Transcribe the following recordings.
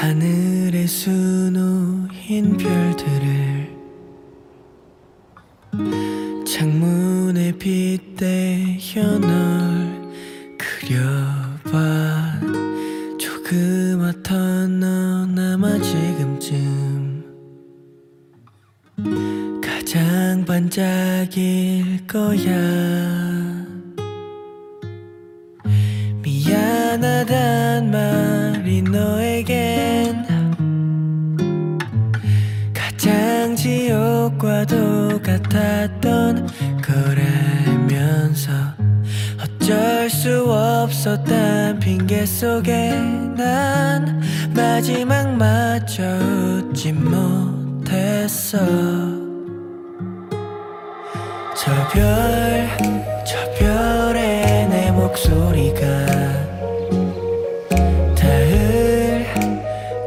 하늘에 수놓인 별들을 창문에 빗대어 널 그려봐. 조그맣던 너나마 지금쯤 가장 반짝일 거야. 미안하단 말이 너에겐 지옥과도 같았던 거라면서 어쩔 수 없었단 핑계 속에 난 마지막 마저 웃지 못했어. 저 별, 저 별에 내 목소리가 닿을,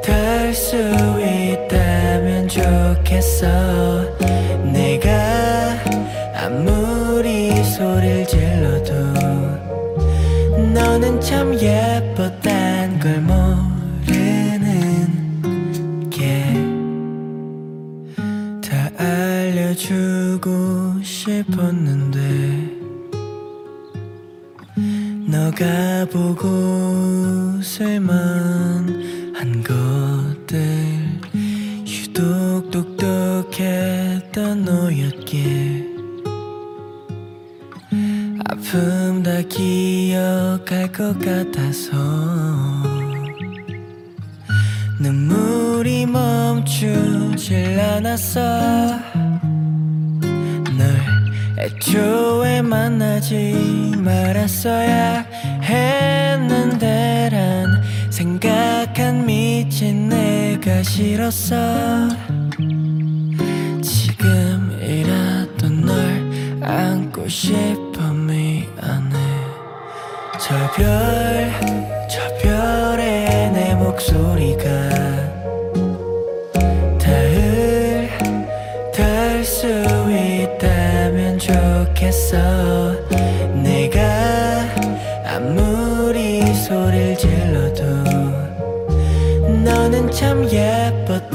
닿을 수 있다면 좋겠어. 내가 아무리 소리를 질러도 너는 참 예뻤단 걸 모르는 게 다 알려주고 싶었는데 너가 보고 쓸만한 유독 똑똑했던 너였기에 아픔 다 기억할 것 같아서 눈물이 멈추질 않았어. 널 애초에 만나지 말았어야 했는데 란 생각한 미친 내가 싫었어 안고 싶어 미안해. 저 별, 저 별에 내 목소리가 닿을, 닿을 수 있다면 좋겠어. 내가 아무리 소리를 질러도 너는 참 예뻤